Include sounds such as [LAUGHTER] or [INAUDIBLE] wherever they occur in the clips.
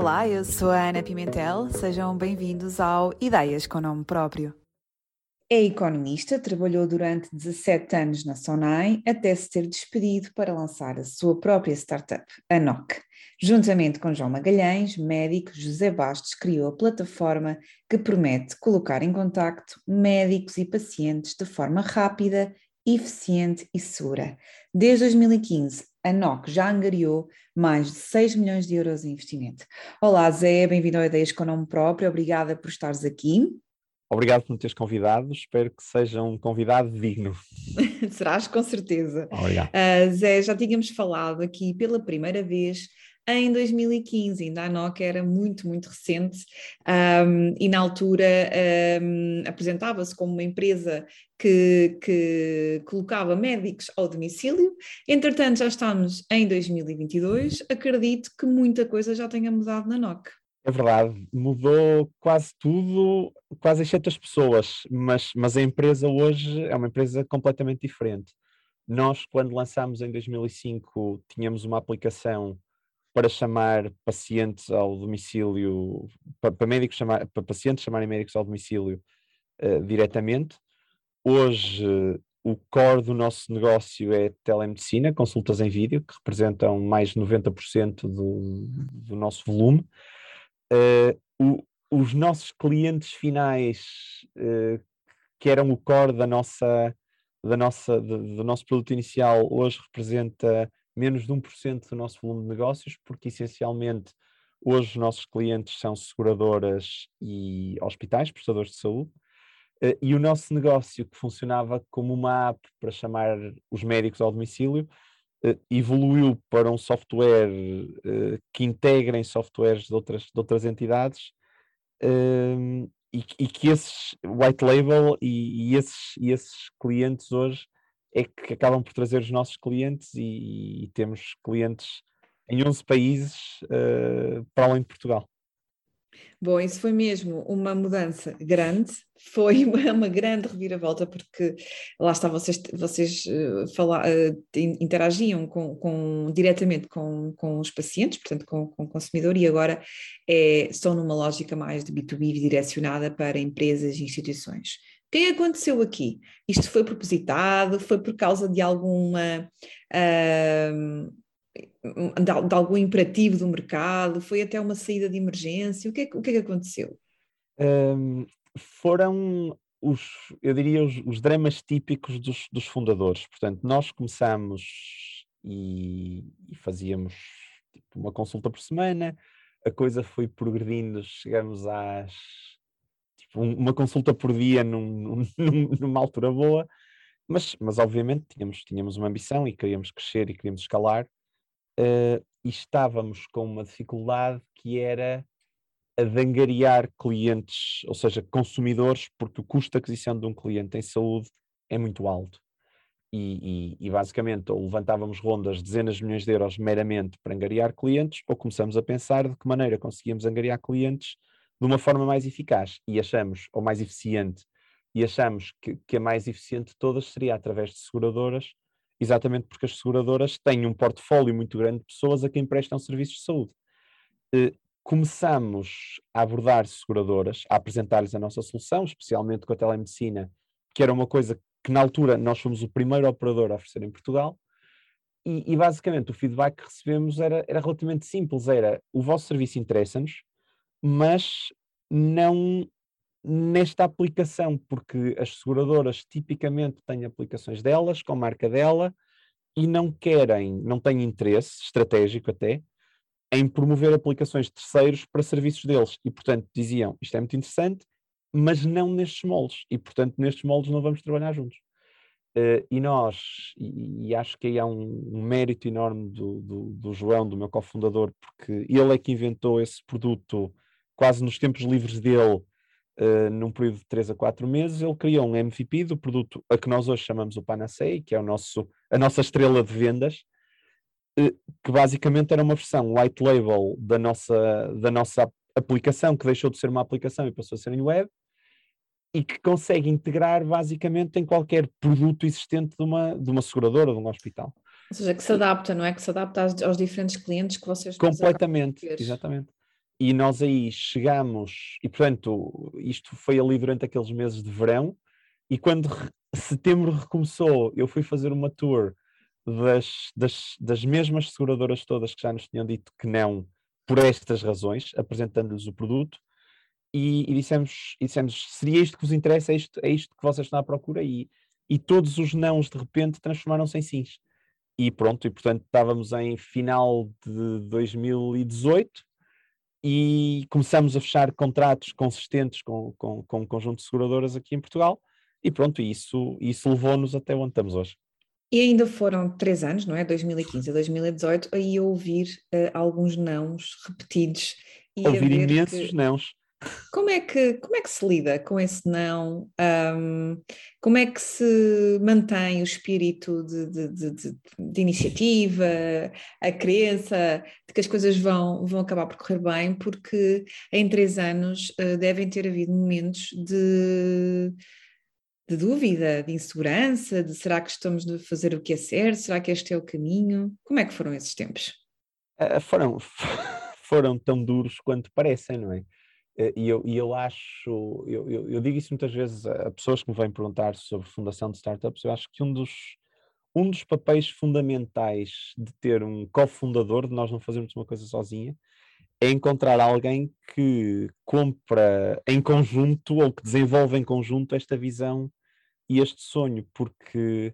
Olá, eu sou a Ana Pimentel. Sejam bem-vindos ao Ideias com Nome Próprio. É economista, trabalhou durante 17 anos na Sonai até se ter despedido para lançar a sua própria startup, a NOC. Juntamente com João Magalhães, médico, José Bastos criou a plataforma que promete colocar em contacto médicos e pacientes de forma rápida, eficiente e segura. Desde 2015, a NOC já angariou mais de 6 milhões de euros em investimento. Olá Zé, bem-vindo ao Ideias com Nome Próprio, obrigada por estares aqui. Obrigado por me teres convidado, espero que seja um convidado digno. [LAUGHS] Serás, com certeza. Obrigado. Uh, Zé, já tínhamos falado aqui pela primeira vez em 2015, ainda a Nokia era muito, muito recente um, e na altura um, apresentava-se como uma empresa que, que, colocava médicos ao domicílio. Entretanto, já estamos em 2022, acredito que muita coisa já tenha mudado na Nokia. É verdade, mudou quase tudo, quase exceto as pessoas, mas, mas a empresa hoje é uma empresa completamente diferente. Nós, quando lançámos em 2005, tínhamos uma aplicação para chamar pacientes ao domicílio, para, para médicos chamar, para pacientes chamarem médicos ao domicílio uh, diretamente. Hoje, o core do nosso negócio é telemedicina, consultas em vídeo, que representam mais de 90% do, do nosso volume uh, o, os nossos clientes finais, uh, que eram o core da nossa, da nossa, do, do nosso produto inicial, hoje representa menos de 1% do nosso volume de negócios, porque essencialmente hoje os nossos clientes são seguradoras e hospitais, prestadores de saúde, uh, e o nosso negócio, que funcionava como uma app para chamar os médicos ao domicílio, uh, evoluiu para um software uh, que integra em softwares de outras, de outras entidades uh, e, e, que esses white label e, e, esses, e esses clientes hoje é que acabam por trazer os nossos clientes e, e temos clientes em 11 países eh, para além de Portugal. Bom, isso foi mesmo uma mudança grande, foi [LAUGHS] uma, grande reviravolta, porque lá está, vocês, vocês uh, fala, uh, interagiam com, com, diretamente com, com os pacientes, portanto com, com o consumidor, e agora é, estão numa lógica mais de B2B direcionada para empresas e instituições. O que aconteceu aqui? Isto foi propositado? Foi por causa de alguma. Uh, de, de, algum imperativo do mercado? Foi até uma saída de emergência? O que é, o que, é que aconteceu? Um, foram os, eu diria, os, os dramas típicos dos, dos, fundadores. Portanto, nós começamos e, e fazíamos tipo, uma consulta por semana, a coisa foi progredindo, chegamos às tipo, uma consulta por dia num, [LAUGHS] num, numa altura boa, mas, mas obviamente tínhamos, tínhamos uma ambição e queríamos crescer e queríamos escalar uh, e estávamos com uma dificuldade que era a angariar clientes, ou seja, consumidores, porque o custo de aquisição de um cliente em saúde é muito alto. E, e, e, basicamente ou levantávamos rondas dezenas de milhões de euros meramente para angariar clientes, ou começamos a pensar de que maneira conseguíamos angariar clientes de uma forma mais eficaz e achamos, ou mais eficiente, e achamos que, que a mais eficiente de todas seria através de seguradoras, exatamente porque as seguradoras têm um portfólio muito grande de pessoas a quem prestam serviços de saúde. Uh, começamos a abordar seguradoras, a apresentar-lhes a nossa solução, especialmente com a telemedicina, que era uma coisa que na altura nós fomos o primeiro operador a oferecer em Portugal, e, e basicamente o feedback que recebemos era, era relativamente simples, era o vosso serviço interessa-nos, mas não nesta aplicação, porque as seguradoras tipicamente têm aplicações delas, com marca dela, e não querem, não têm interesse estratégico até, em promover aplicações de terceiros para serviços deles. E, portanto, diziam, isto é muito interessante, mas não nestes moldes. E, portanto, nestes moldes não vamos trabalhar juntos. Uh, e nós, e, e, acho que aí há um, um mérito enorme do, do, do, João, do meu cofundador, porque ele é que inventou esse produto quase nos tempos livres dele, uh, num período de 3 a 4 meses, ele criou um MVP do produto a que nós hoje chamamos o Panacea, que é o nosso, a nossa estrela de vendas, uh, que basicamente era uma versão white label da nossa, da nossa aplicação, que deixou de ser uma aplicação e passou a ser em web, e que consegue integrar basicamente em qualquer produto existente de uma, de uma seguradora, de um hospital. Ou seja, que se adapta, não é? Que se adapta aos, aos diferentes clientes que vocês Completamente, exatamente. E nós aí chegamos, e portanto, isto foi ali durante aqueles meses de verão, e quando setembro recomeçou, eu fui fazer uma tour das, das, das mesmas seguradoras todas que já nos tinham dito que não, por estas razões, apresentando-lhes o produto, e, e, dissemos, e dissemos: seria isto que vos interessa, é isto, é isto que vocês estão à procura, e, e todos os nãos de repente transformaram-se em sims. E pronto, e portanto estávamos em final de 2018 e começamos a fechar contratos consistentes com, com, com um conjunto de seguradoras aqui em Portugal, e pronto, isso, isso levou-nos até onde estamos hoje. E ainda foram três anos, não é? 2015 a 2018, aí a ouvir uh, alguns nãos repetidos. E ouvir imensos que... nãos. Como é, que, como é que se lida com esse não? Um, como é que se mantém o espírito de, de, de, de, iniciativa, a crença de que as coisas vão, vão acabar por correr bem? Porque em três anos uh, devem ter havido momentos de de dúvida, de insegurança, de será que estamos a fazer o que é certo, será que este é o caminho? Como é que foram esses tempos? Uh, foram, [LAUGHS] foram tão duros quanto parecem, não é? Uh, e eu, e eu acho, eu, eu, eu, digo isso muitas vezes a pessoas que me vêm perguntar sobre fundação de startups, eu acho que um dos, um dos papéis fundamentais de ter um cofundador, de nós não fazermos uma coisa sozinha, é encontrar alguém que compra em conjunto ou que desenvolve em conjunto esta visão e este sonho, porque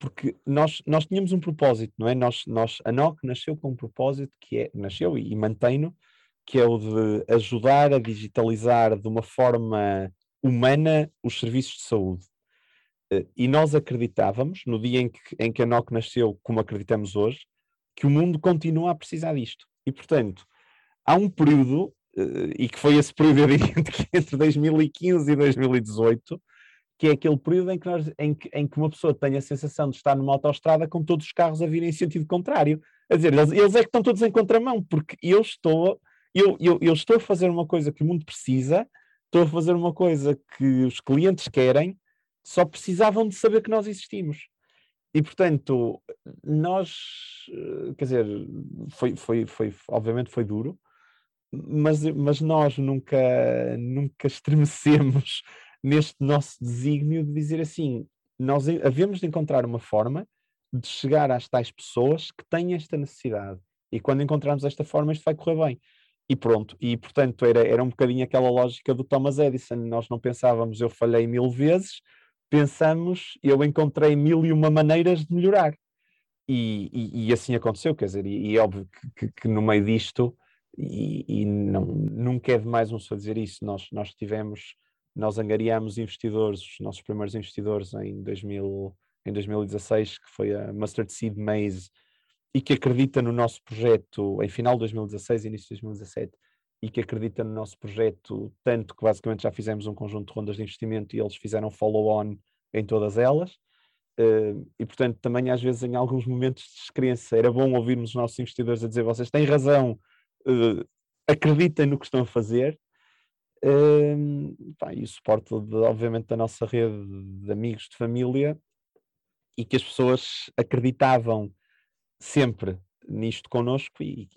porque nós, nós tínhamos um propósito, não é? Nós, nós, a NOC nasceu com um propósito que é, nasceu e, e mantém-no, que é o de ajudar a digitalizar de uma forma humana os serviços de saúde. Eh, e nós acreditávamos, no dia em que, em que a NOC nasceu, como acreditamos hoje, que o mundo continua a precisar disto. E, portanto, há um período, eh, e que foi esse período, [LAUGHS] entre 2015 e 2018, que é aquele período em que, nós, em, que, em que uma pessoa tem a sensação de estar numa autoestrada com todos os carros a virem em sentido contrário. A dizer, eles, eles é que estão todos em contramão, porque eu estou, eu, eu, eu estou a fazer uma coisa que o mundo precisa, estou a fazer uma coisa que os clientes querem, só precisavam de saber que nós existimos. E, portanto, nós, eh, quer dizer, foi, foi, foi, obviamente foi duro, mas, mas nós nunca, nunca estremecemos [LAUGHS] neste nosso desígnio de dizer assim: nós havemos de encontrar uma forma de chegar às tais pessoas que têm esta necessidade. E quando encontrarmos esta forma, isto vai correr bem. E pronto. E portanto, era, era um bocadinho aquela lógica do Thomas Edison. Nós não pensávamos, eu falhei mil vezes, pensamos, eu encontrei mil e uma maneiras de melhorar. E, e, e assim aconteceu, quer dizer, e, e é óbvio que, que, que, no meio disto, e, não, nunca é demais um só dizer isso, nós, nós tivemos nós angariamos investidores, os nossos primeiros investidores em, 2000, em 2016, que foi a Mustard Seed Maze, e que acredita no nosso projeto em final de 2016, início de 2017, e que acredita no nosso projeto tanto que basicamente já fizemos um conjunto de rondas de investimento e eles fizeram follow-on em todas elas. Uh, e portanto, também às vezes em alguns momentos de descrença era bom ouvirmos os nossos investidores a dizer vocês têm razão, uh, acreditem no que estão a fazer, pá, e o suporte, de, obviamente, da nossa rede de amigos, de família, e que as pessoas acreditavam sempre nisto connosco e,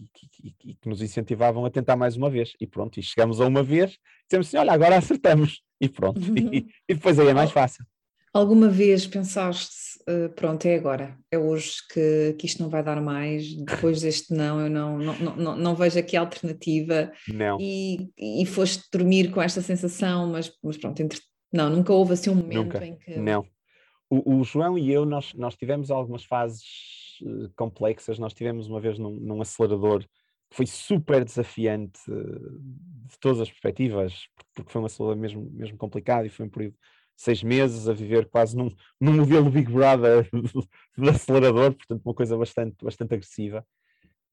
que nos incentivavam a tentar mais uma vez. E pronto, e chegamos a uma vez, dissemos assim: olha, agora acertamos, e pronto. e, e depois aí é mais fácil. Alguma vez pensaste, uh, pronto, é agora, é hoje que, que isto não vai dar mais, depois deste [LAUGHS] não, eu não, não, não, não vejo aqui alternativa. Não. E, e foste dormir com esta sensação, mas, mas pronto, entre... não, nunca houve assim um momento nunca. em que. Não. O, o, João e eu, nós, nós tivemos algumas fases uh, complexas, nós tivemos uma vez num, num acelerador que foi super desafiante uh, de todas as perspectivas, porque foi um acelerador mesmo, mesmo complicado e foi um período seis meses a viver quase num, num modelo Big Brother [LAUGHS] de acelerador, portanto, uma coisa bastante, bastante agressiva.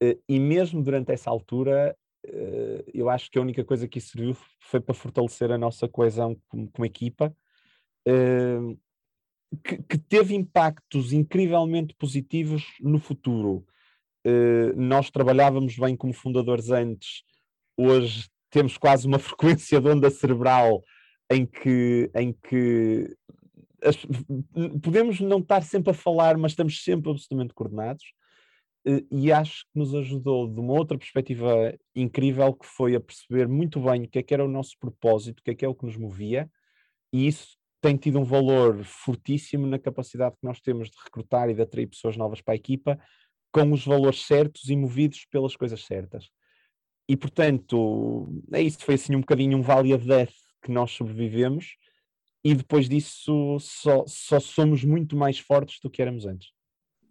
Eh, e mesmo durante essa altura, eh, eu acho que a única coisa que isso serviu foi para fortalecer a nossa coesão como, como equipa, eh, que, que, teve impactos incrivelmente positivos no futuro. Nós trabalhávamos bem como fundadores antes, hoje temos quase uma [LAUGHS] frequência de onda cerebral em que, em que as, podemos não estar sempre a falar, mas estamos sempre absolutamente coordenados. e acho que nos ajudou de uma outra perspectiva incrível que foi a perceber muito bem o que é que era o nosso propósito, o que é que é o que nos movia, e isso tem tido um valor fortíssimo na capacidade que nós temos de recrutar e de atrair pessoas novas para a equipa com os valores certos e movidos pelas coisas certas. E portanto, é isso, foi assim um bocadinho um vale of death que nós sobrevivemos e depois disso só, só somos muito mais fortes do que éramos antes.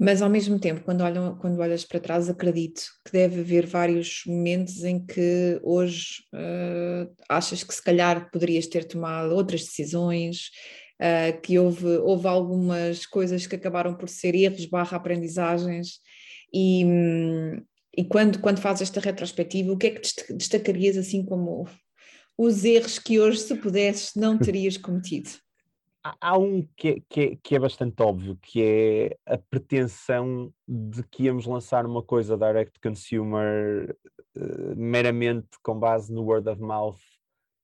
Mas ao mesmo tempo, quando, olham, quando olhas para trás, acredito que deve haver vários momentos em que hoje uh, achas que se calhar poderias ter tomado outras decisões, uh, que houve, houve algumas coisas que acabaram por ser erros barra aprendizagens e, e quando, quando fazes esta retrospectiva, o que é que destacarias assim como os erros que hoje, se pudesses, não terias cometido? Há um que é, que, é, que é, bastante óbvio, que é a pretensão de que íamos lançar uma coisa direct consumer uh, meramente com base no word of mouth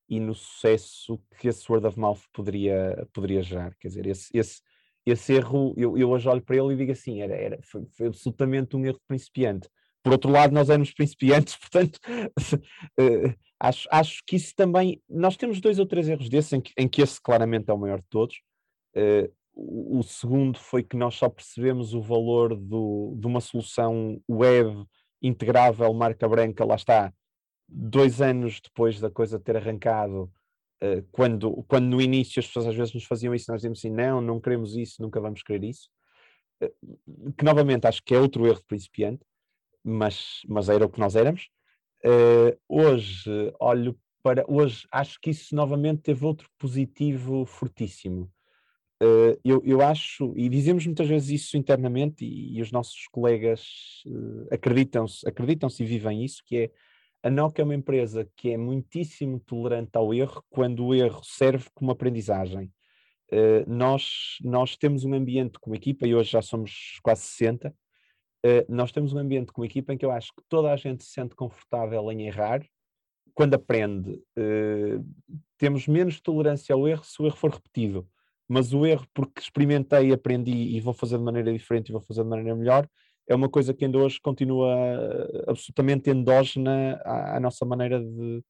e no sucesso que esse word of mouth poderia, poderia gerar. Quer dizer, esse, esse, esse erro, eu, eu hoje olho para ele e digo assim, era, era, foi, foi absolutamente um erro de principiante. Por outro lado, nós éramos principiantes, [LAUGHS] portanto, uh, [LAUGHS] acho, acho que isso também. Nós temos dois ou três erros desses, em que, em que esse claramente é o maior de todos. Uh, o, o, segundo foi que nós só percebemos o valor do, de uma solução web integrável, marca branca, lá está, dois anos depois da coisa ter arrancado. Uh, quando, quando no início as pessoas às vezes nos faziam isso, nós dizíamos assim: não, não queremos isso, nunca vamos querer isso. que novamente acho que é outro erro de principiante mas, mas era o que nós éramos. Uh, hoje olho para. Hoje acho que isso novamente teve outro positivo fortíssimo. Uh, eu, eu acho, e dizemos muitas vezes isso internamente, e, e os nossos colegas uh, acreditam-se acreditam e vivem isso, que é a NOC é uma empresa que é muitíssimo tolerante ao erro quando o erro serve como aprendizagem. Uh, nós, nós temos um ambiente como equipa, e hoje já somos quase 60, eh, nós temos um ambiente com uma equipa em que eu acho que toda a gente se sente confortável em errar. Quando aprende, uh, temos menos tolerância ao erro se o erro for repetido. Mas o erro, porque experimentei, aprendi e vou fazer de maneira diferente e vou fazer de maneira melhor, é uma coisa que ainda hoje continua eh, absolutamente endógena à, à nossa maneira de,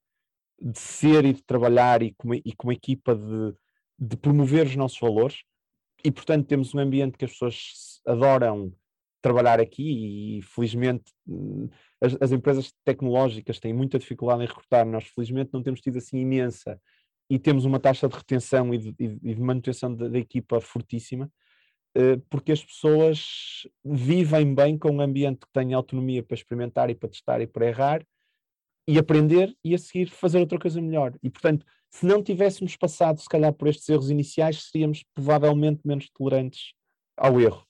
de, ser e de trabalhar e como, e como equipa de, de promover os nossos valores. E, portanto, temos um ambiente que as pessoas adoram trabalhar aqui e felizmente as, as, empresas tecnológicas têm muita dificuldade em recrutar, nós felizmente não temos tido assim imensa e temos uma taxa de retenção e de, e de manutenção da, da, equipa fortíssima, eh, porque as pessoas vivem bem com um ambiente que tem autonomia para experimentar e para testar e para errar e aprender e a seguir fazer outra coisa melhor. E portanto, se não tivéssemos passado se calhar por estes erros iniciais, seríamos provavelmente menos tolerantes ao erro.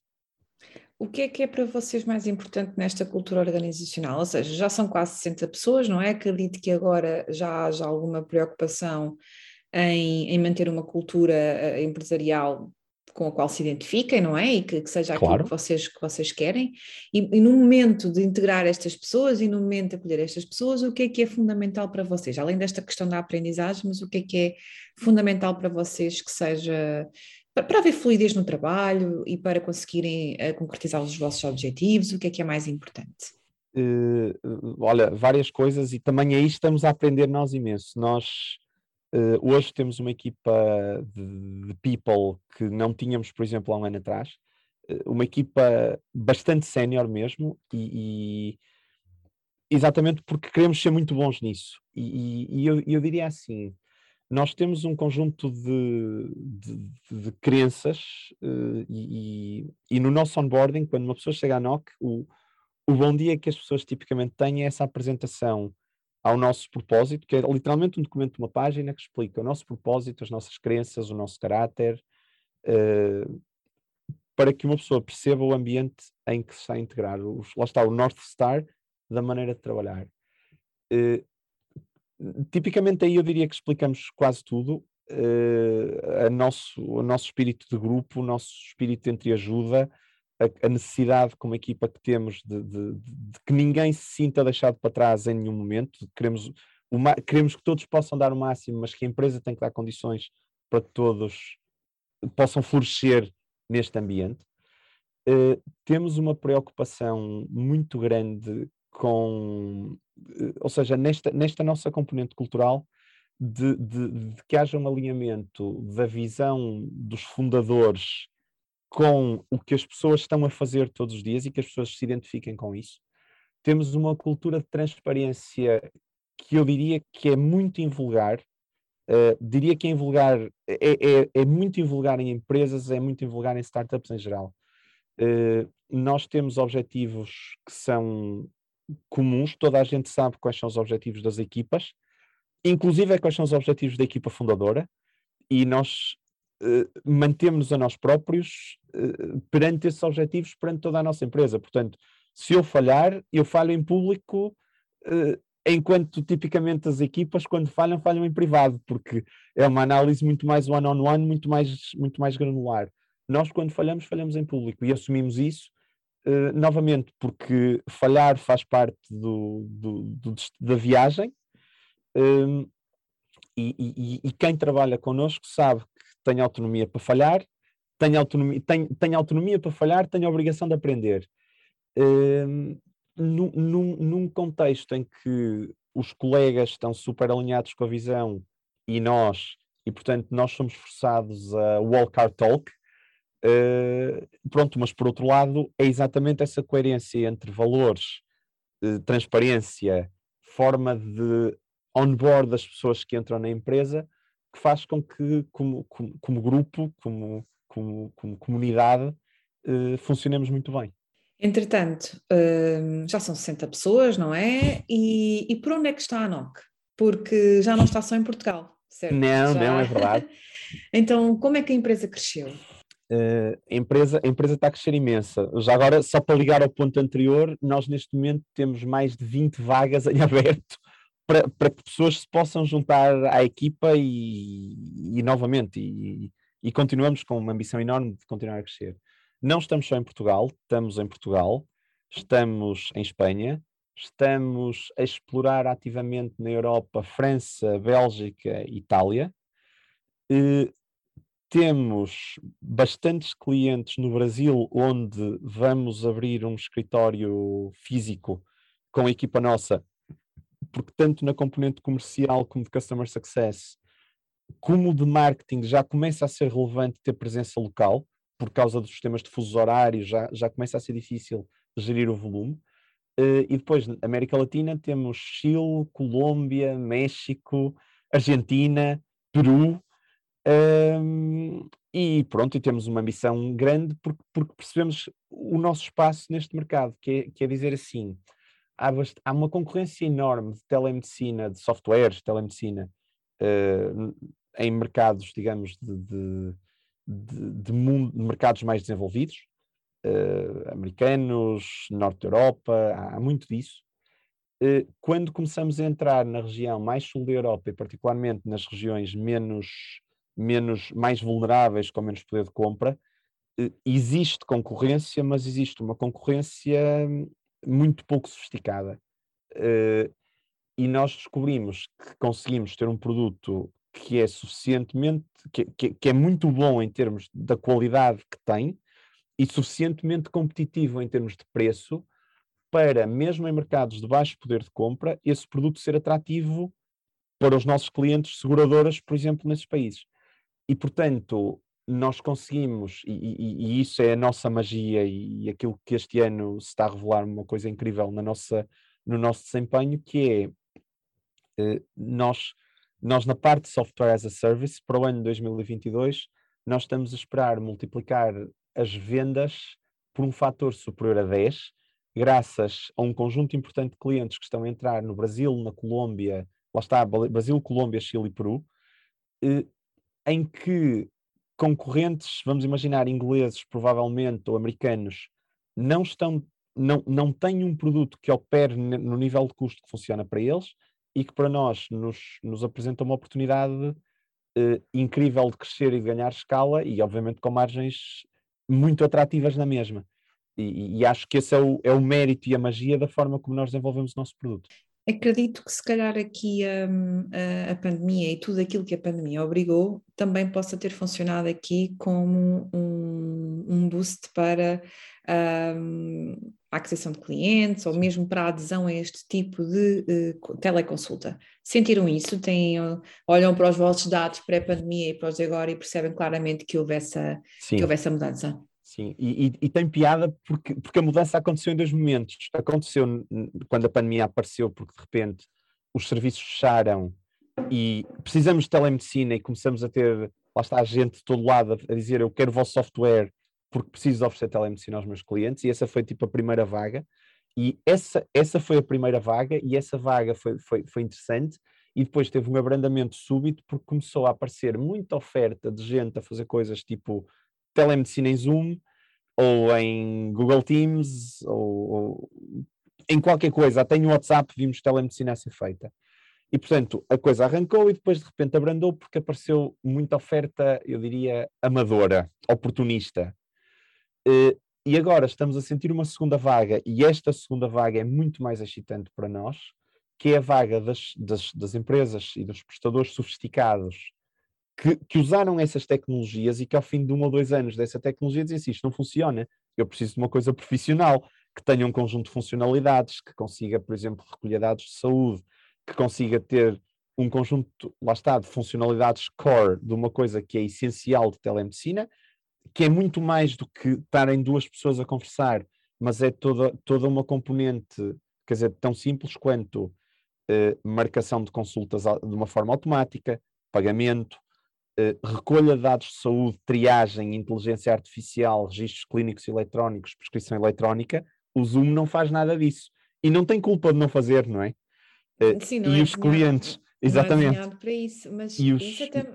O que é que é para vocês mais importante nesta cultura organizacional? Ou seja, já são quase 60 pessoas, não é? Acredito que agora já haja alguma preocupação em, em manter uma cultura eh, empresarial com a qual se identifiquem, não é? E que, que seja aquilo que, vocês, que vocês querem. E, e, no momento de integrar estas pessoas e no momento de acolher estas pessoas, o que é que é fundamental para vocês? Além desta questão da aprendizagem, mas o que é que é fundamental para vocês que seja para haver fluidez no trabalho e para conseguirem uh, concretizar os vossos objetivos? O que é que é mais importante? Uh, olha, várias coisas e também aí estamos a aprender nós imenso. Nós uh, hoje temos uma equipa de, de, people que não tínhamos, por exemplo, há um ano atrás. uma equipa bastante sénior mesmo e, e, exatamente porque queremos ser muito bons nisso. E, e eu, eu diria assim, nós temos um conjunto de, de, de crenças uh, e, e, no nosso onboarding, quando uma pessoa chega à NOC, o, o bom dia que as pessoas tipicamente têm é essa apresentação ao nosso propósito, que é literalmente um documento de uma página que explica o nosso propósito, as nossas crenças, o nosso caráter, uh, para que uma pessoa perceba o ambiente em que se está a integrar. Os, lá está o North Star da maneira de trabalhar. Uh, tipicamente aí eu diria que explicamos quase tudo. Uh, nosso, o nosso espírito de grupo, o nosso espírito entre ajuda, a, a necessidade como equipa que temos de, de, de, que ninguém se sinta deixado para trás em nenhum momento. Queremos, uma, queremos que todos possam dar o máximo, mas que a empresa tem que dar condições para que todos possam florescer neste ambiente. uh, temos uma preocupação muito grande com, uh, ou seja, nesta, nesta nossa componente cultural, de, de, de, que haja um alinhamento da visão dos fundadores com o que as pessoas estão a fazer todos os dias e que as pessoas se identifiquem com isso. Temos uma cultura de transparência que eu diria que é muito invulgar, uh, diria que é invulgar, é, é, é, muito invulgar em empresas, é muito invulgar em startups em geral. Uh, nós temos objetivos que são comuns, toda a gente sabe quais são os objetivos das equipas, inclusive é quais são os objetivos da equipa fundadora, e nós uh, mantemos a nós próprios uh, perante esses objetivos, perante toda a nossa empresa. Portanto, se eu falhar, eu falho em público, uh, enquanto tipicamente as equipas, quando falham, falham em privado, porque é uma análise muito mais one-on-one, -on -one, muito, mais, muito mais granular. Nós, quando falhamos, falhamos em público e assumimos isso, novamente, porque falhar faz parte do, do, do da viagem, um, e, e, e, quem trabalha connosco sabe que tem autonomia para falhar, tem autonomia, tem, tem autonomia para falhar, tem a obrigação de aprender. Um, num, num, num contexto em que os colegas estão super alinhados com a visão e nós, e portanto nós somos forçados a walk our talk, uh, pronto, mas por outro lado é exatamente essa coerência entre valores, uh, transparência, forma de onboard das pessoas que entram na empresa, que faz com que, como, como, como grupo, como, como, como comunidade, uh, funcionemos muito bem. Entretanto, uh, já são 60 pessoas, não é? E, e por onde é que está a NOC? Porque já não está só em Portugal, certo? Não, já... não, é verdade. [LAUGHS] então, como é que a empresa cresceu? Uh, a, empresa, a empresa está a crescer imensa. Já agora, só para ligar ao ponto anterior, nós neste momento temos mais de 20 vagas [LAUGHS] em aberto para, para que pessoas se possam juntar à equipa e, e novamente, e, e continuamos com uma ambição enorme de continuar a crescer. Não estamos só em Portugal, estamos em Portugal, estamos em Espanha, estamos a explorar ativamente na Europa, França, Bélgica, Itália. E temos bastantes clientes no Brasil, onde vamos abrir um escritório físico com a equipa nossa porque tanto na componente comercial como de customer success, como de marketing já começa a ser relevante ter presença local, por causa dos sistemas de fusos horários, já, já começa a ser difícil gerir o volume. Uh, e depois, na América Latina, temos Chile, Colômbia, México, Argentina, Peru. Um, e pronto, e temos uma missão grande porque, porque percebemos o nosso espaço neste mercado, que é, que é dizer assim: há, há uma concorrência enorme de telemedicina, de softwares telemedicina, uh, em mercados, digamos, de, de, de, de, mundo, mercados mais desenvolvidos, uh, americanos, Norte da Europa, há, há muito disso. Uh, quando começamos a entrar na região mais sul da Europa, e particularmente nas regiões menos, menos mais vulneráveis, com menos poder de compra, existe concorrência, mas existe uma concorrência muito pouco sofisticada. Uh, e nós descobrimos que conseguimos ter um produto que é suficientemente, que, que, que, é muito bom em termos da qualidade que tem e suficientemente competitivo em termos de preço para, mesmo em mercados de baixo poder de compra, esse produto ser atrativo para os nossos clientes seguradoras, por exemplo, nesses países. E, portanto, nós conseguimos, e, e, e, isso é a nossa magia e aquilo que este ano se está a revelar uma coisa incrível na nossa, no nosso desempenho, que é eh, nós, nós na parte de Software as a Service, para o ano 2022, nós estamos a esperar multiplicar as vendas por um fator superior a 10, graças a um conjunto importante de clientes que estão a entrar no Brasil, na Colômbia, lá está, Brasil, Colômbia, Chile e Peru, eh, em que concorrentes, vamos imaginar ingleses provavelmente ou americanos, não estão não, não têm um produto que opere no nível de custo que funciona para eles e que para nós nos, nos apresenta uma oportunidade uh, incrível de crescer e de ganhar escala e obviamente com margens muito atrativas na mesma. E, e acho que esse é o, é o mérito e a magia da forma como nós desenvolvemos o nosso produto. Acredito que se calhar aqui hum, a, a, pandemia e tudo aquilo que a pandemia obrigou também possa ter funcionado aqui como um, um boost para um, a aquisição de clientes ou mesmo para a adesão a este tipo de uh, teleconsulta. Sentiram isso? Têm, olham para os vossos dados pré-pandemia e para os de agora e percebem claramente que houve essa, que houve essa mudança? Sim, e, e, e, tem piada porque, porque a mudança aconteceu em dois momentos. Aconteceu quando a pandemia apareceu, porque de repente os serviços fecharam e precisamos de telemedicina e começamos a ter, lá está a gente de todo lado a dizer eu quero o vosso software porque preciso oferecer telemedicina aos meus clientes. E essa foi tipo a primeira vaga. E essa, essa foi a primeira vaga e essa vaga foi, foi, foi interessante. E depois teve um abrandamento súbito porque começou a aparecer muita oferta de gente a fazer coisas tipo telemedicina em Zoom ou em Google Teams ou, ou em qualquer coisa, até em WhatsApp vimos telemedicina a ser feita. E, portanto, a coisa arrancou e depois de repente abrandou porque apareceu muita oferta, eu diria, amadora, oportunista. Eh, e agora estamos a sentir uma segunda vaga, e esta segunda vaga é muito mais excitante para nós, que é a vaga das, das, das empresas e dos prestadores sofisticados que, que, usaram essas tecnologias e que ao fim de um ou dois anos dessa tecnologia dizem assim, isto não funciona, eu preciso de uma coisa profissional, que tenha um conjunto de funcionalidades, que consiga, por exemplo, recolher dados de saúde, que consiga ter um conjunto, lá está, de funcionalidades core de uma coisa que é essencial de telemedicina, que é muito mais do que estarem duas pessoas a conversar, mas é toda, toda uma componente, quer dizer, tão simples quanto eh, marcação de consultas de uma forma automática, pagamento, recolha de dados de saúde, triagem, inteligência artificial, registros clínicos eletrónicos, prescrição eletrónica, o Zoom não faz nada disso. E não tem culpa de não fazer, não é? Eh, Sim, não e é os clientes, exatamente. Para isso, mas e os... isso até,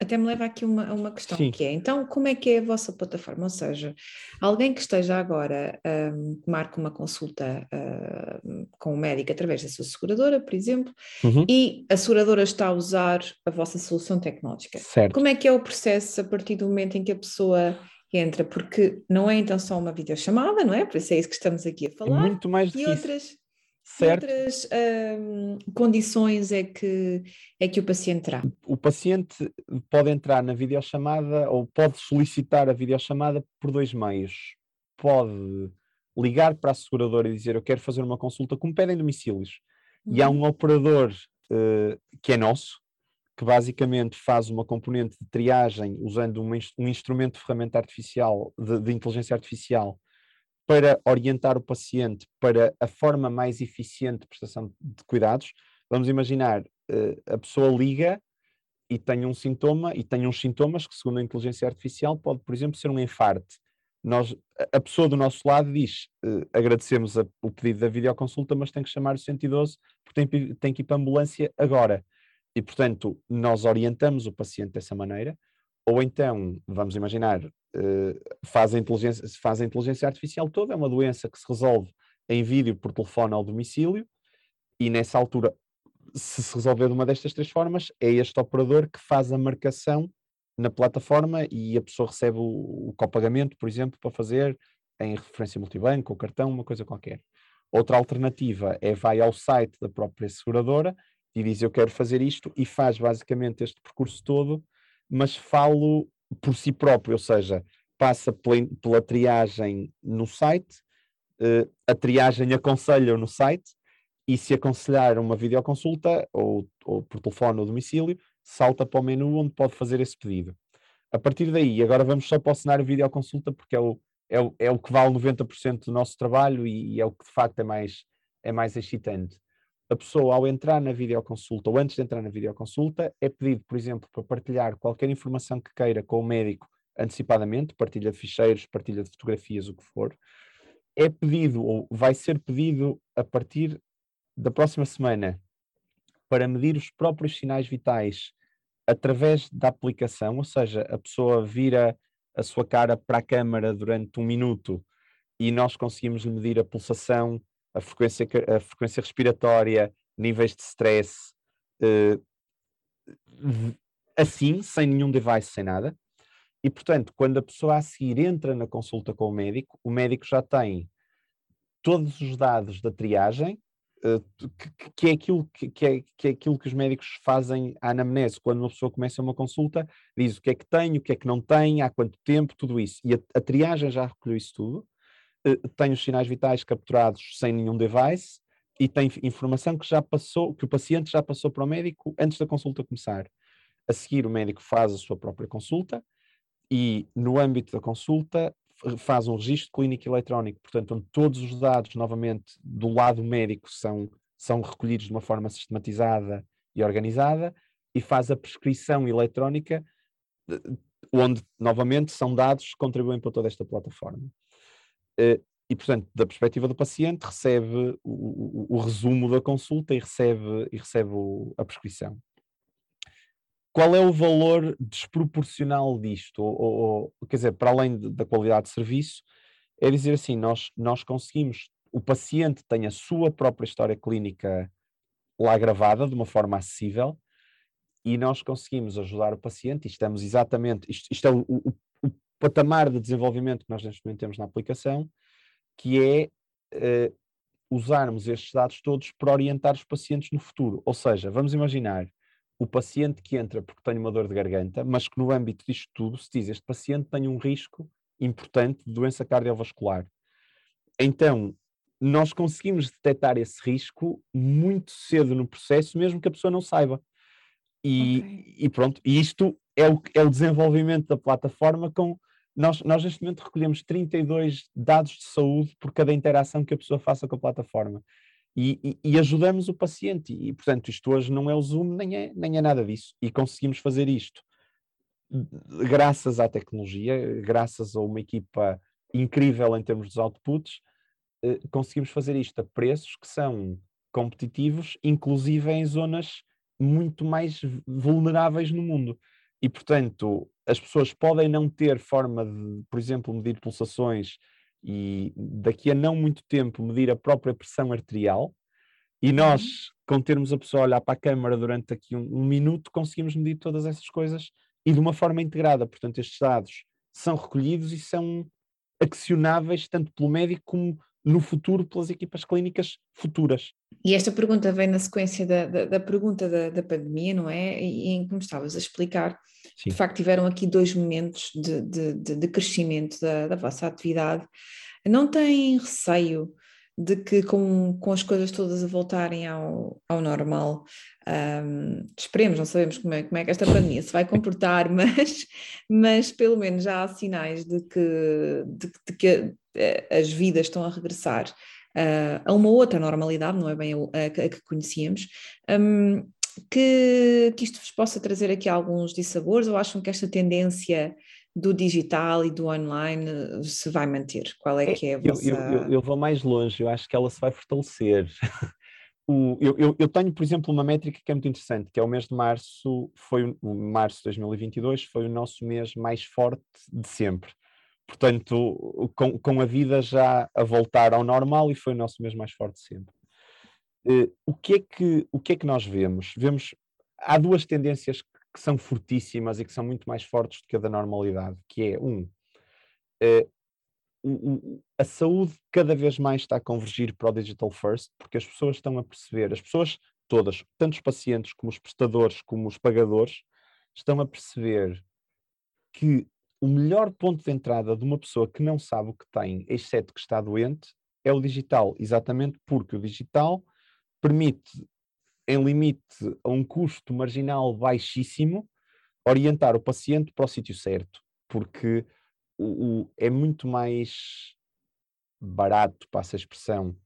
até me leva aqui uma, uma questão Sim. que é, então como é que é a vossa plataforma? Ou seja, alguém que esteja agora, um, que marca uma consulta uh, com o médico através da sua seguradora, por exemplo, uhum. e a seguradora está a usar a vossa solução tecnológica. Certo. Como é que é o processo a partir do momento em que a pessoa entra, porque não é então só uma videochamada, não é? Por isso é isso que estamos aqui a é falar. É muito mais do e que outras, isso. Certo. outras um, condições é que, é que o paciente terá? O paciente pode entrar na videochamada ou pode solicitar a videochamada por dois meios. Pode ligar para a seguradora e dizer eu quero fazer uma consulta como pedem domicílios. Uhum. E há uhum. um operador uh, que é nosso, que basicamente faz uma componente de triagem usando um, um instrumento de ferramenta artificial, de, de, inteligência artificial, para orientar o paciente para a forma mais eficiente de prestação de cuidados. Vamos imaginar, uh, a pessoa liga e tem um sintoma, e tem uns sintomas que, segundo a inteligência artificial, pode, por exemplo, ser um infarte. Nós, a pessoa do nosso lado diz, uh, agradecemos a, o pedido da videoconsulta, mas tem que chamar o 112 porque tem, tem que ir para a ambulância agora. E, portanto, nós orientamos o paciente dessa maneira, ou então, vamos imaginar, uh, faz, a inteligência, faz a inteligência artificial toda, é uma doença que se resolve em vídeo por telefone ao domicílio, e nessa altura, se se resolver de uma destas três formas, é este operador que faz a marcação na plataforma e a pessoa recebe o, o copagamento, por exemplo, para fazer em referência multibanco ou cartão, uma coisa qualquer. Outra alternativa é vai ao site da própria seguradora e diz eu quero fazer isto e faz basicamente este percurso todo, mas falo por si próprio, ou seja, passa pela, pela triagem no site, uh, a triagem aconselha no site e se aconselhar uma videoconsulta ou, ou por telefone ou domicílio, salta para o menu onde pode fazer esse pedido. A partir daí, agora vamos só para o cenário videoconsulta porque é o, é o, é o que vale 90% do nosso trabalho e, e, é o que de facto é mais, é mais excitante a pessoa, ao entrar na videoconsulta ou antes de entrar na videoconsulta, é pedido, por exemplo, para partilhar qualquer informação que queira com o médico antecipadamente, partilha de ficheiros, partilha de fotografias, o que for. É pedido, ou vai ser pedido a partir da próxima semana, para medir os próprios sinais vitais através da aplicação, ou seja, a pessoa vira a sua cara para a câmara durante um minuto e nós conseguimos medir a pulsação, a frequência, a frequência respiratória, níveis de stress, uh, assim, sem nenhum device, sem nada. E, portanto, quando a pessoa a seguir entra na consulta com o médico, o médico já tem todos os dados da triagem, que, que, é aquilo que, que, é, que é aquilo que os médicos fazem à anamnese. Quando uma pessoa começa uma consulta, diz o que é que tem, o que é que não tem, há quanto tempo, tudo isso. E a, a triagem já recolheu isso tudo tem os sinais vitais capturados sem nenhum device e tem informação que já passou, que o paciente já passou para o médico antes da consulta começar. A seguir, o médico faz a sua própria consulta e, no âmbito da consulta, faz um registro clínico eletrónico, portanto, onde todos os dados, novamente, do lado médico são, são recolhidos de uma forma sistematizada e organizada, e faz a prescrição eletrónica, onde, novamente, são dados que contribuem para toda esta plataforma. Eh, e, portanto, da perspectiva do paciente, recebe o, o, o resumo da consulta e recebe, e recebe o, a prescrição. Qual é o valor desproporcional disto? Ou, ou, quer dizer, para além de, da qualidade de serviço, é dizer assim: nós, nós conseguimos, o paciente tem a sua própria história clínica lá gravada de uma forma acessível e nós conseguimos ajudar o paciente e estamos exatamente, isto, isto é o, o, o patamar de desenvolvimento que nós neste momento temos na aplicação, que é uh, usarmos estes dados todos para orientar os pacientes no futuro. Ou seja, vamos imaginar o paciente que entra porque tem uma dor de garganta, mas que no âmbito disto tudo se diz este paciente tem um risco importante de doença cardiovascular. Então, nós conseguimos detectar esse risco muito cedo no processo, mesmo que a pessoa não saiba. E, okay. e pronto, e isto é o, é o desenvolvimento da plataforma com nós, nós neste momento recolhemos 32 dados de saúde por cada interação que a pessoa faça com a plataforma. E, e, e, ajudamos o paciente. E, portanto, isto hoje não é o Zoom, nem é, nem é nada disso. E conseguimos fazer isto graças à tecnologia, graças a uma equipa incrível em termos dos outputs, eh, conseguimos fazer isto a preços que são competitivos, inclusive em zonas muito mais vulneráveis no mundo. E, portanto, as pessoas podem não ter forma de, por exemplo, medir pulsações e daqui a não muito tempo medir a própria pressão arterial, e uhum. nós, com termos a pessoa olhar para a câmara durante aqui um, um, minuto, conseguimos medir todas essas coisas e de uma forma integrada. Portanto, estes dados são recolhidos e são accionáveis tanto pelo médico como no futuro pelas equipas clínicas futuras. E esta pergunta vem na sequência da, da, da pergunta da, da, pandemia, não é? E em como estavas a explicar, Sim. de facto tiveram aqui dois momentos de, de, de crescimento da, da vossa atividade. Não têm receio de que com, com as coisas todas a voltarem ao, ao normal, um, esperemos, não sabemos como é, como é que esta pandemia se vai comportar, [LAUGHS] mas, mas pelo menos já há sinais de que, de, de que as vidas estão a regressar uh, a uma outra normalidade, não é bem a, a, que conhecíamos. Um, que, que isto vos possa trazer aqui alguns dissabores ou acham que esta tendência do digital e do online eh, se vai manter? Qual é, é que é a vossa... Eu, eu, eu, vou mais longe, eu acho que ela se vai fortalecer. [LAUGHS] o, eu, eu, eu, tenho, por exemplo, uma métrica que é muito interessante, que é o mês de março, foi o março de 2022, foi o nosso mês mais forte de sempre. Portanto, com, com a vida já a voltar ao normal e foi o nosso mês mais forte sempre. Uh, o, que é que, o que é que nós vemos? Vemos, há duas tendências que são fortíssimas e que são muito mais fortes do que a da normalidade, que é, um, uh, a saúde cada vez mais está a convergir para o digital first, porque as pessoas estão a perceber, as pessoas todas, tanto os pacientes como os prestadores, como os pagadores, estão a perceber que o melhor ponto de entrada de uma pessoa que não sabe o que tem, exceto que está doente, é o digital, exatamente porque o digital permite em limite a um custo marginal baixíssimo, orientar o paciente para o sítio certo, porque o, o, é muito mais barato, passa a expressão,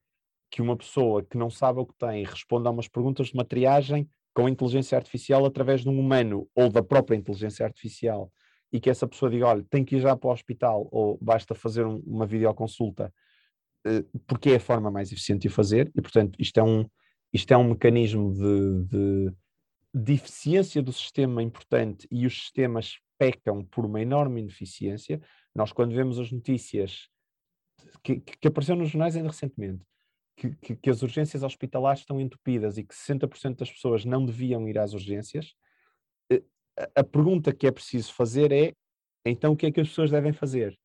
que uma pessoa que não sabe o que tem responda a umas perguntas de uma triagem com inteligência artificial através de um humano ou da própria inteligência artificial e que essa pessoa diga, olha, tem que ir já para o hospital ou basta fazer um, uma videoconsulta eh, porque é a forma mais eficiente de o fazer e, portanto, isto é um, isto é um mecanismo de, de, de eficiência do sistema importante e os sistemas pecam por uma enorme ineficiência. Nós, quando vemos as notícias que, que apareceram nos jornais ainda recentemente, que, que, que, as urgências hospitalares estão entupidas e que 60% das pessoas não deviam ir às urgências, a, pergunta que é preciso fazer é: então o que é que as pessoas devem fazer?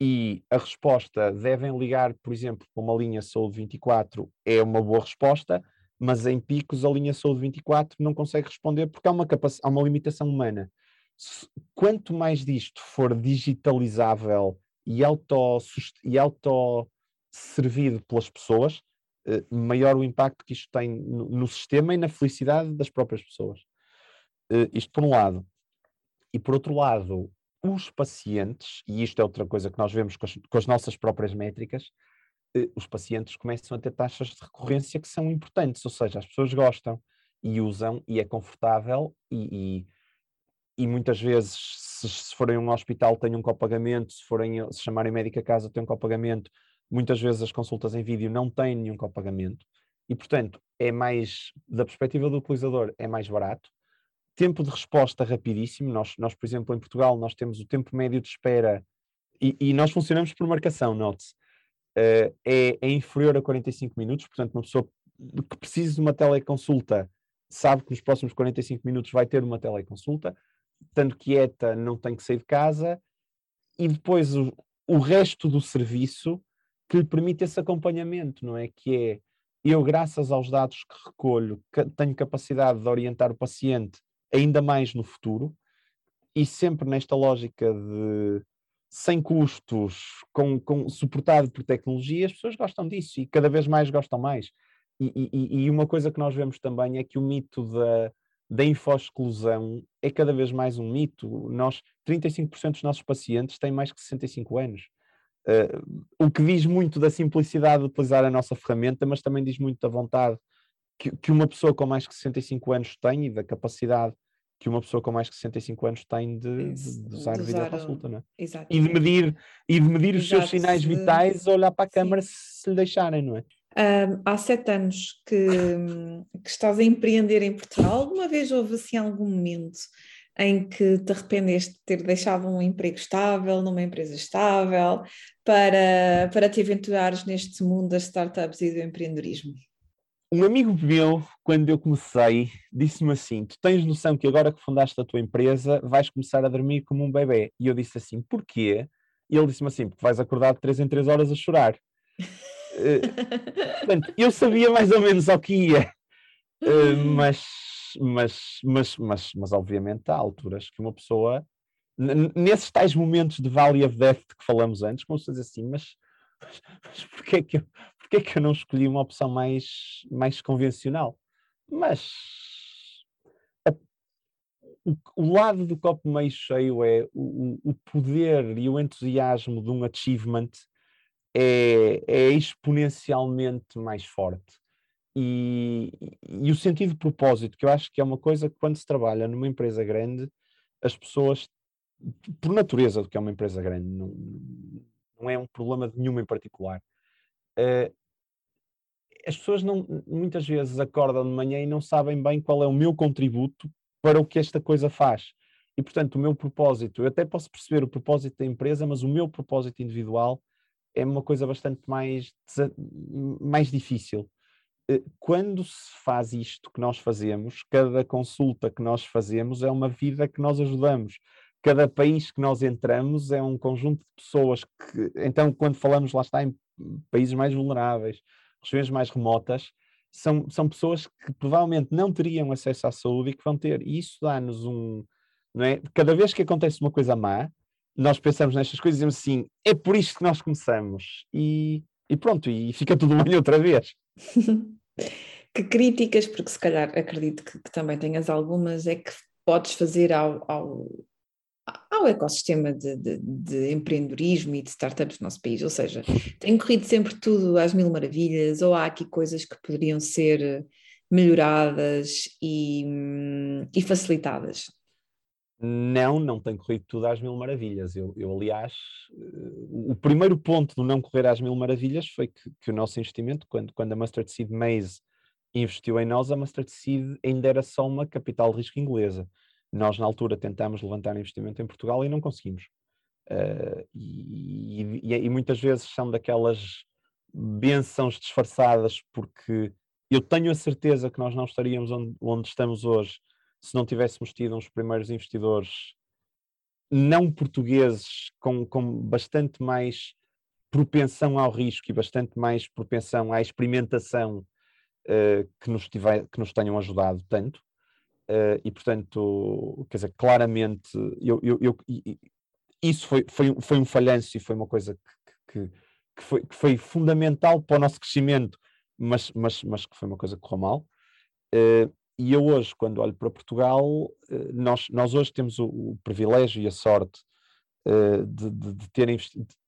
e a resposta devem ligar, por exemplo, para uma linha Saúde 24 é uma boa resposta, mas em picos a linha Saúde 24 não consegue responder porque há uma, há uma limitação humana. Quanto mais disto for digitalizável e auto, e auto servido pelas pessoas, uh, maior o impacto que isto tem no, sistema e na felicidade das próprias pessoas. Uh, isto por um lado. E por outro lado, os pacientes, e isto é outra coisa que nós vemos com as, com as nossas próprias métricas, uh, os pacientes começam a ter taxas de recorrência que são importantes, ou seja, as pessoas gostam e usam e é confortável e, e, e muitas vezes se, se, forem a um hospital têm um copagamento, se forem se chamarem médico a casa têm um copagamento, muitas vezes as consultas em vídeo não têm nenhum copagamento e portanto é mais, da perspectiva do utilizador, é mais barato. Tempo de resposta rapidíssimo, nós, nós por exemplo em Portugal nós temos o tempo médio de espera e, e nós funcionamos por marcação, note-se, uh, é, é inferior a 45 minutos, portanto uma pessoa que precisa de uma teleconsulta sabe que nos próximos 45 minutos vai ter uma teleconsulta, estando quieta, não tem que sair de casa, e depois o, o resto do serviço que lhe permite esse acompanhamento, não é? Que é eu, graças aos dados que recolho, tenho capacidade de orientar o paciente ainda mais no futuro e sempre nesta lógica de sem custos, com, com, suportado por tecnologia, as pessoas gostam disso e cada vez mais gostam mais. E, e, e, uma coisa que nós vemos também é que o mito da, da info-exclusão é cada vez mais um mito. Nós, 35% dos nossos pacientes têm mais que 65 anos. Uh, o que diz muito da simplicidade de utilizar a nossa ferramenta, mas também diz muito da vontade que, que uma pessoa com mais que 65 anos tem e da capacidade que uma pessoa com mais que 65 anos tem de, de, de usar a videoconsulta, não é? Exato. E de medir, e de medir os seus sinais vitais, olhar para a câmara se lhe deixarem, não é? Um, há sete anos que, que, estás a empreender em Portugal. Alguma vez houve assim algum momento em que te arrependeste de ter deixado um emprego estável, numa empresa estável, para, para te aventurares neste mundo das startups e do empreendedorismo? Um amigo meu, quando eu comecei, disse-me assim: Tu tens noção que agora que fundaste a tua empresa vais começar a dormir como um bebê? E eu disse assim: Porquê? E ele disse-me assim: Porque vais acordar de três em três horas a chorar. Uh, portanto, eu sabia mais ou menos ao que ia, uh, mas, mas, mas, mas, mas obviamente há alturas que uma pessoa, nesses tais momentos de Valley of Death que falamos antes, como se diz assim, mas, mas, mas porquê, é que eu, porquê é que eu não escolhi uma opção mais, mais convencional? Mas a, o, o, lado do copo meio cheio é o, o poder e o entusiasmo de um achievement é, é exponencialmente mais forte. E, e, o sentido de propósito, que eu acho que é uma coisa que quando se trabalha numa empresa grande, as pessoas, por natureza do que é uma empresa grande, não, não é um problema de nenhuma em particular. Uh, as pessoas não, muitas vezes acordam de manhã e não sabem bem qual é o meu contributo para o que esta coisa faz. E, portanto, o meu propósito, eu até posso perceber o propósito da empresa, mas o meu propósito individual é uma coisa bastante mais, mais difícil. Eh, quando se faz isto que nós fazemos, cada consulta que nós fazemos é uma vida que nós ajudamos. Cada país que nós entramos é um conjunto de pessoas que, então, quando falamos lá está em países mais vulneráveis, regiões mais remotas, são, são pessoas que provavelmente não teriam acesso à saúde e que vão ter. E isso dá-nos um. Não é? Cada vez que acontece uma coisa má, nós pensamos nestas coisas e dizemos assim, é por isto que nós começamos. E, e pronto, e fica tudo bem outra vez. [LAUGHS] que críticas, porque se calhar acredito que, que, também tenhas algumas, é que podes fazer ao, ao, ao ecossistema de, de, de, empreendedorismo e de startups no nosso país? Ou seja, tem corrido sempre tudo às mil maravilhas, ou há aqui coisas que poderiam ser melhoradas e, hum, e facilitadas? Não, não tem corrido tudo às mil maravilhas. Eu, eu aliás, uh, o primeiro ponto do não correr às mil maravilhas foi que, que, o nosso investimento, quando, quando a Mustard Seed Maze investiu em nós, a Mustard Seed ainda era só uma capital de risco inglesa. Nós, na altura, tentámos levantar investimento em Portugal e não conseguimos. Uh, e, e, e, muitas vezes são daquelas bençãos disfarçadas, porque eu tenho a certeza que nós não estaríamos onde, onde estamos hoje se não tivéssemos tido uns primeiros investidores não portugueses com, com bastante mais propensão ao risco e bastante mais propensão à experimentação uh, que, nos tiver, que nos tenham ajudado tanto. Uh, e portanto, quer dizer, claramente, eu, eu, eu, isso foi, foi, foi um falhanço e foi uma coisa que, que, que, foi, que foi fundamental para o nosso crescimento, mas, mas, mas que foi uma coisa que correu mal. Uh, e eu hoje, quando olho para Portugal, uh, nós, nós hoje temos o, o privilégio e a sorte de, de, de, ter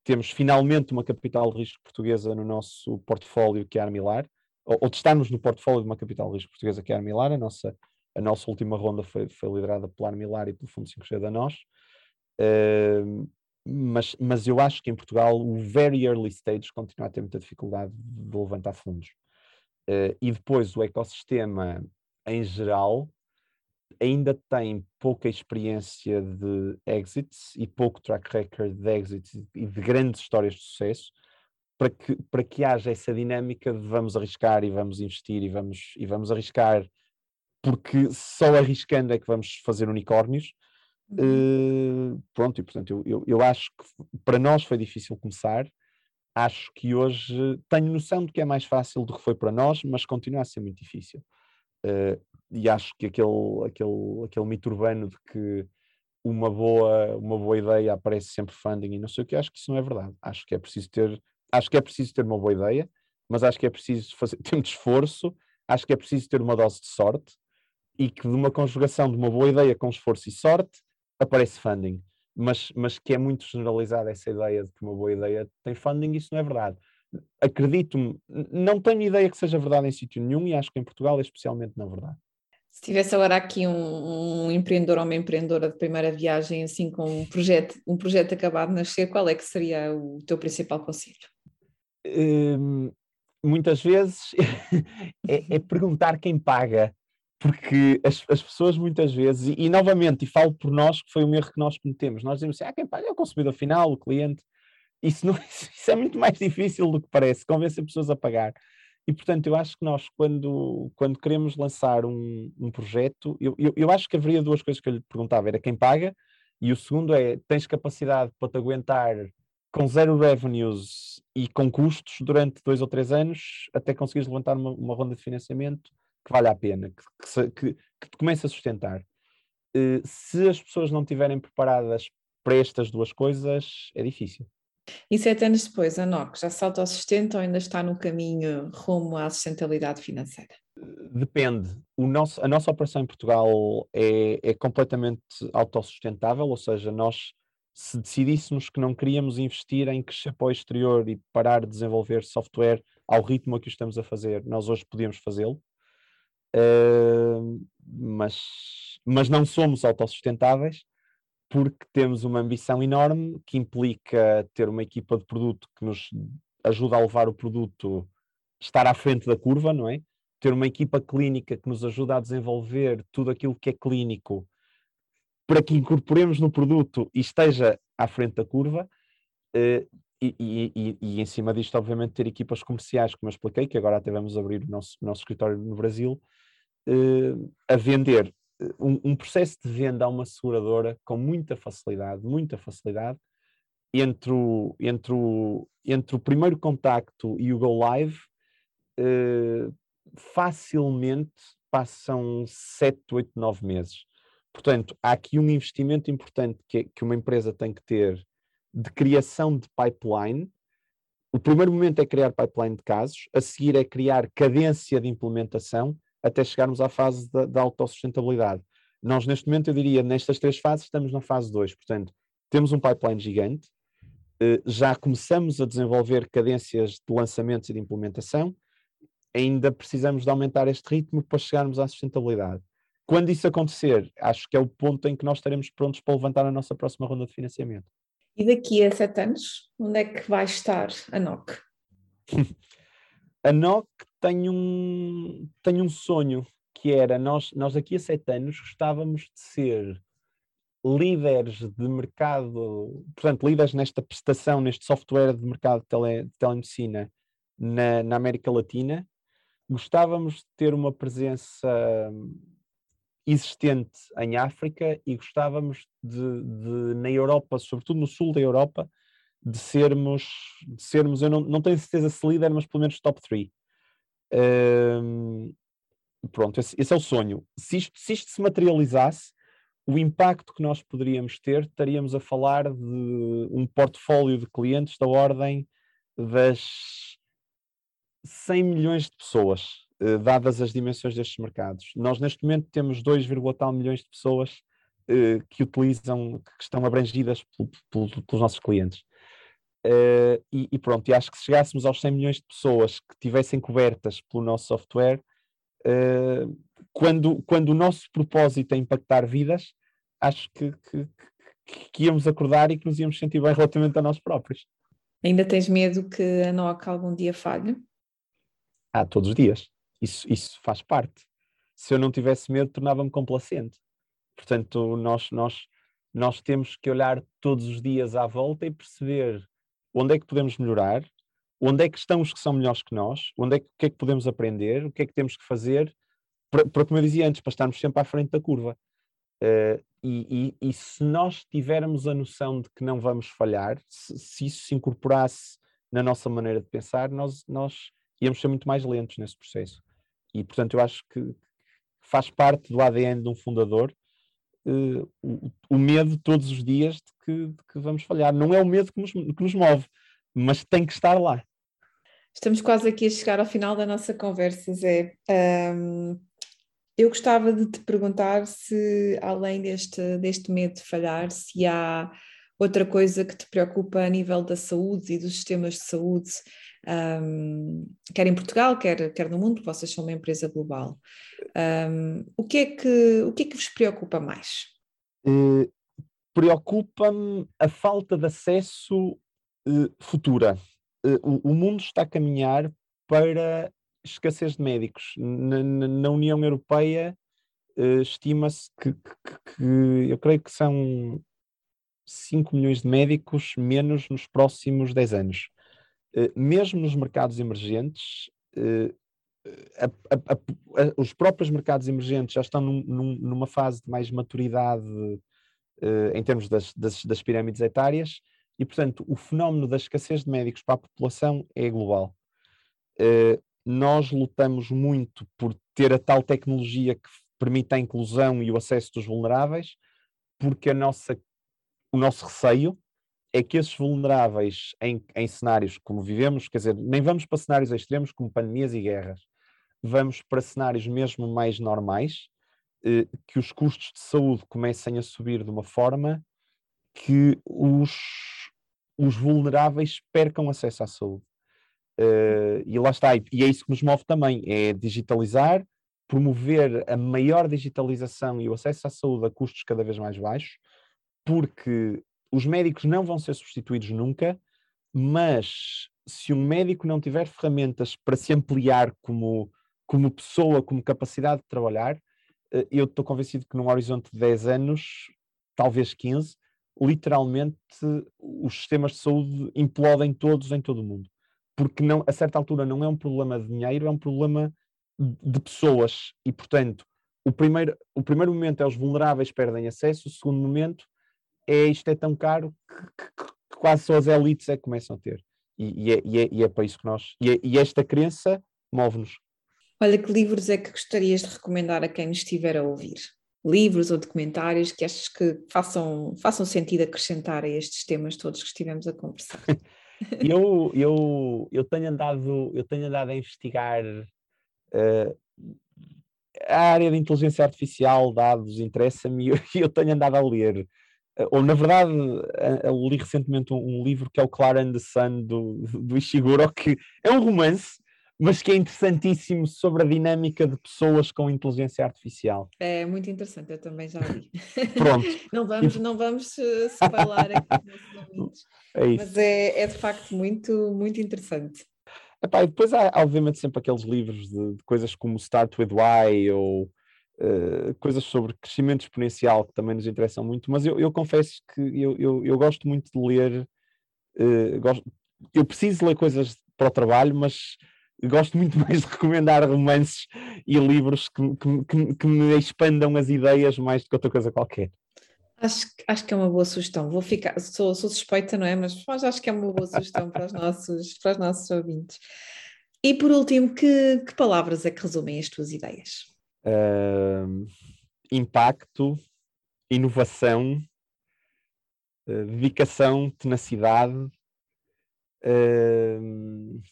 temos finalmente uma capital de risco portuguesa no nosso portfólio, que é Armilar, ou, ou de estarmos no portfólio de uma capital de risco portuguesa, que é Armilar. A nossa, a nossa última ronda foi, foi liderada pela Armilar e pelo Fundo 5G da nós. Uh, mas, mas eu acho que em Portugal o very early stage continua a ter muita dificuldade de levantar fundos. Uh, e depois o ecossistema em geral ainda tem pouca experiência de exits e pouco track record de exits e de grandes histórias de sucesso para que, para que haja essa dinâmica de vamos arriscar e vamos investir e vamos, e vamos arriscar porque só arriscando é que vamos fazer unicórnios. Uh, pronto, e portanto eu, eu, eu acho que para nós foi difícil começar, acho que hoje tenho noção de que é mais fácil do que foi para nós, mas continua a ser muito difícil. Uh, e acho que aquele, aquele, aquele mito urbano de que uma boa, uma boa ideia aparece sempre funding e não sei o que, acho que isso não é verdade. Acho que é preciso ter, acho que é preciso ter uma boa ideia, mas acho que é preciso fazer, [LAUGHS] ter muito esforço, acho que é preciso ter uma dose de sorte e que de uma conjugação de uma boa ideia com esforço e sorte aparece funding. Mas, mas que é muito generalizada essa ideia de que uma boa ideia tem funding, isso não é verdade acredito-me, não tenho ideia que seja verdade em sítio nenhum e acho que em Portugal é especialmente não verdade. Se tivesse agora aqui um, um, empreendedor ou uma empreendedora de primeira viagem, assim, com um projeto, um projeto acabado de nascer, qual é que seria o teu principal conselho? Hum, muitas vezes [LAUGHS] é, é, perguntar quem paga, porque as, as pessoas muitas vezes, e, e, novamente, e falo por nós, que foi um erro que nós cometemos, nós dizemos assim, ah, quem paga? É o consumidor final, o cliente, isso, não, [LAUGHS] isso é muito mais difícil do que parece, convencer pessoas a pagar. E, portanto, eu acho que nós, quando, quando queremos lançar um, um projeto, eu, eu, eu, acho que haveria duas coisas que eu lhe perguntava: era quem paga, e o segundo é: tens capacidade para te aguentar com zero revenues e com custos durante dois ou três anos até conseguires levantar uma, uma ronda de financiamento que vale a pena, que, que, que te comece a sustentar. Uh, se as pessoas não estiverem preparadas para estas duas coisas, é difícil. E sete anos depois, a NOC já se autossustenta ou ainda está no caminho rumo à sustentabilidade financeira? Depende. O nosso, a nossa operação em Portugal é, é completamente autossustentável, ou seja, nós se decidíssemos que não queríamos investir em crescer para o exterior e parar de desenvolver software ao ritmo a que o estamos a fazer, nós hoje podíamos fazê-lo, uh, mas, mas não somos autossustentáveis porque temos uma ambição enorme que implica ter uma equipa de produto que nos ajuda a levar o produto, estar à frente da curva, não é? Ter uma equipa clínica que nos ajuda a desenvolver tudo aquilo que é clínico para que incorporemos no produto e esteja à frente da curva. Eh, e, e, e, e, em cima disto, obviamente, ter equipas comerciais, como eu expliquei, que agora até vamos abrir o nosso, nosso escritório no Brasil, eh, a vender um, um, processo de venda a uma seguradora com muita facilidade, muita facilidade, entre o, entre o, entre o primeiro contacto e o go live, eh, facilmente passam 7, 8, 9 meses. Portanto, há aqui um investimento importante que, que uma empresa tem que ter de criação de pipeline. O primeiro momento é criar pipeline de casos, a seguir é criar cadência de implementação até chegarmos à fase da, da autossustentabilidade. Nós, neste momento, eu diria, nestas três fases, estamos na fase 2. Portanto, temos um pipeline gigante, eh, já começamos a desenvolver cadências de lançamentos e de implementação, ainda precisamos de aumentar este ritmo para chegarmos à sustentabilidade. Quando isso acontecer, acho que é o ponto em que nós estaremos prontos para levantar a nossa próxima ronda de financiamento. E daqui a sete anos, onde é que vai estar a NOC? [LAUGHS] a NOC tem um, tem um sonho que era nós, nós daqui a sete anos gostávamos de ser líderes de mercado, portanto, líderes nesta prestação, neste software de mercado de, tele, de telemedicina na, na, América Latina. Gostávamos de ter uma presença existente em África e gostávamos de, de na Europa, sobretudo no sul da Europa, de sermos, de sermos eu não, não tenho certeza se líder, mas pelo menos top 3. Pronto, esse, esse, é o sonho. Se isto, se isto se materializasse, o impacto que nós poderíamos ter, estaríamos a falar de um portfólio de clientes da ordem das 100 milhões de pessoas, eh, dadas as dimensões destes mercados. Nós, neste momento, temos 2, tal milhões de pessoas eh, que utilizam, que estão abrangidas pelos nossos clientes. Uh, e, e, pronto, e acho que se chegássemos aos 100 milhões de pessoas que tivessem cobertas pelo nosso software, uh, quando, quando o nosso propósito é impactar vidas, acho que, que, que, íamos acordar e que nos íamos sentir bem relativamente a nós próprios. Ainda tens medo que a NOC algum dia falhe? Ah, todos os dias. Isso, isso faz parte. Se eu não tivesse medo, tornava-me complacente. Portanto, nós, nós, nós temos que olhar todos os dias à volta e perceber onde é que podemos melhorar, onde é que estão os que são melhores que nós, onde é que, o que é que podemos aprender, o que é que temos que fazer, para, como eu dizia antes, para estarmos sempre à frente da curva. Uh, e, e, e, se nós tivermos a noção de que não vamos falhar, se, se, isso se incorporasse na nossa maneira de pensar, nós, nós íamos ser muito mais lentos nesse processo. E, portanto, eu acho que faz parte do ADN de um fundador uh, o, o, medo todos os dias de que, de que, vamos falhar. Não é o medo que nos, que nos move, mas tem que estar lá. Estamos quase aqui a chegar ao final da nossa conversa, Zé. Um, eu gostava de te perguntar se, além deste, deste medo de falhar, se há outra coisa que te preocupa a nível da saúde e dos sistemas de saúde, um, quer em Portugal, quer, quer no mundo, vocês são uma empresa global. Um, o, que é que, o que é que vos preocupa mais? Uh, Preocupa-me a falta de acesso uh, futura. Uh, o, o, mundo está a caminhar para escassez de médicos. Na, na, na União Europeia estima-se que, que, que, eu creio que são 5 milhões de médicos menos nos próximos 10 anos. mesmo nos mercados emergentes, a, a, a, os próprios mercados emergentes já estão num, num, numa fase de mais maturidade em termos das, das, das, pirâmides etárias e, portanto, o fenómeno da escassez de médicos para a população é global. Nós lutamos muito por ter a tal tecnologia que permite a inclusão e o acesso dos vulneráveis, porque a nossa, o nosso receio é que esses vulneráveis em, em cenários como vivemos, quer dizer, nem vamos para cenários extremos como pandemias e guerras, vamos para cenários mesmo mais normais, eh, que os custos de saúde comecem a subir de uma forma que os, os vulneráveis percam acesso à saúde. Uh, e lá está, e é isso que nos move também, é digitalizar, promover a maior digitalização e o acesso à saúde a custos cada vez mais baixos, porque os médicos não vão ser substituídos nunca, mas se um médico não tiver ferramentas para se ampliar como como pessoa, como capacidade de trabalhar, eh, eu estou convencido que num horizonte de 10 anos, talvez 15, literalmente os sistemas de saúde implodem todos em todo o mundo. Porque não, a certa altura não é um problema de dinheiro, é um problema de pessoas. E, portanto, o primeiro, o primeiro momento é os vulneráveis perdem acesso, o segundo momento é isto é tão caro que, que, que quase só as elites é que começam a ter. E, e, é, e, é, e é, para isso que nós. E, é, e esta crença move-nos. Olha, que livros é que gostarias de recomendar a quem nos estiver a ouvir? Livros ou documentários que achas que façam, façam sentido acrescentar a estes temas todos que estivemos a conversar? [LAUGHS] [LAUGHS] eu, eu, eu, tenho andado, eu tenho andado a investigar uh, a área de inteligência artificial, dados, interessa-me [LAUGHS] e eu, tenho andado a ler. Uh, ou, na verdade, eu li recentemente um, livro que é o Clara and the Sun do, do Ishiguro, que é um romance, mas que é interessantíssimo sobre a dinâmica de pessoas com inteligência artificial. É muito interessante, eu também já vi. [LAUGHS] Pronto. [LAUGHS] não vamos, não vamos uh, falar aqui nos [LAUGHS] é isso. mas é, é de facto muito, muito interessante. Epá, e depois há, obviamente, sempre aqueles livros de, de coisas como Start with Why ou uh, coisas sobre crescimento exponencial que também nos interessam muito, mas eu, eu confesso que eu, eu, eu, gosto muito de ler, uh, gosto, eu preciso ler coisas para o trabalho, mas gosto muito [LAUGHS] mais de recomendar romances e livros que, que, que, me expandam as ideias mais do que outra coisa qualquer. Acho, acho que é uma boa sugestão. Vou ficar, sou, sou suspeita, não é? Mas, mas acho que é uma boa sugestão para os nossos, para os nossos ouvintes. E por último, que, que palavras é que resumem as tuas ideias? Uh, impacto, inovação, uh, dedicação, tenacidade uh,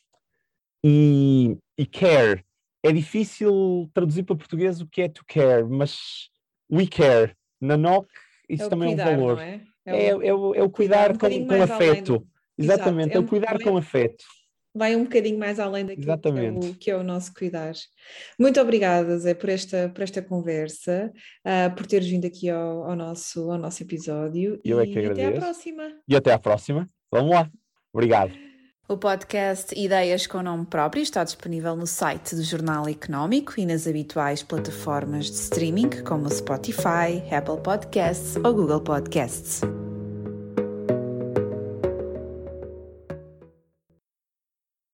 e, e care. É difícil traduzir para português o que é to care, mas we care. Na NOC, isso é também cuidar, é um valor. É? É, é, o, é, o, é o cuidar, cuidar um com, com afeto. Exatamente, Exato. é o cuidar com afeto vai um bocadinho mais além daquilo que é, o, que é, o, nosso cuidar. Muito obrigada, Zé, por esta, por esta conversa, uh, por teres vindo aqui ao, ao, nosso, ao nosso episódio. Eu é e é que agradeço. até à próxima. E até à próxima. Vamos lá. Obrigado. O podcast Ideias com Nome Próprio está disponível no site do Jornal Económico e nas habituais plataformas de streaming como Spotify, Apple Podcasts ou Google Podcasts.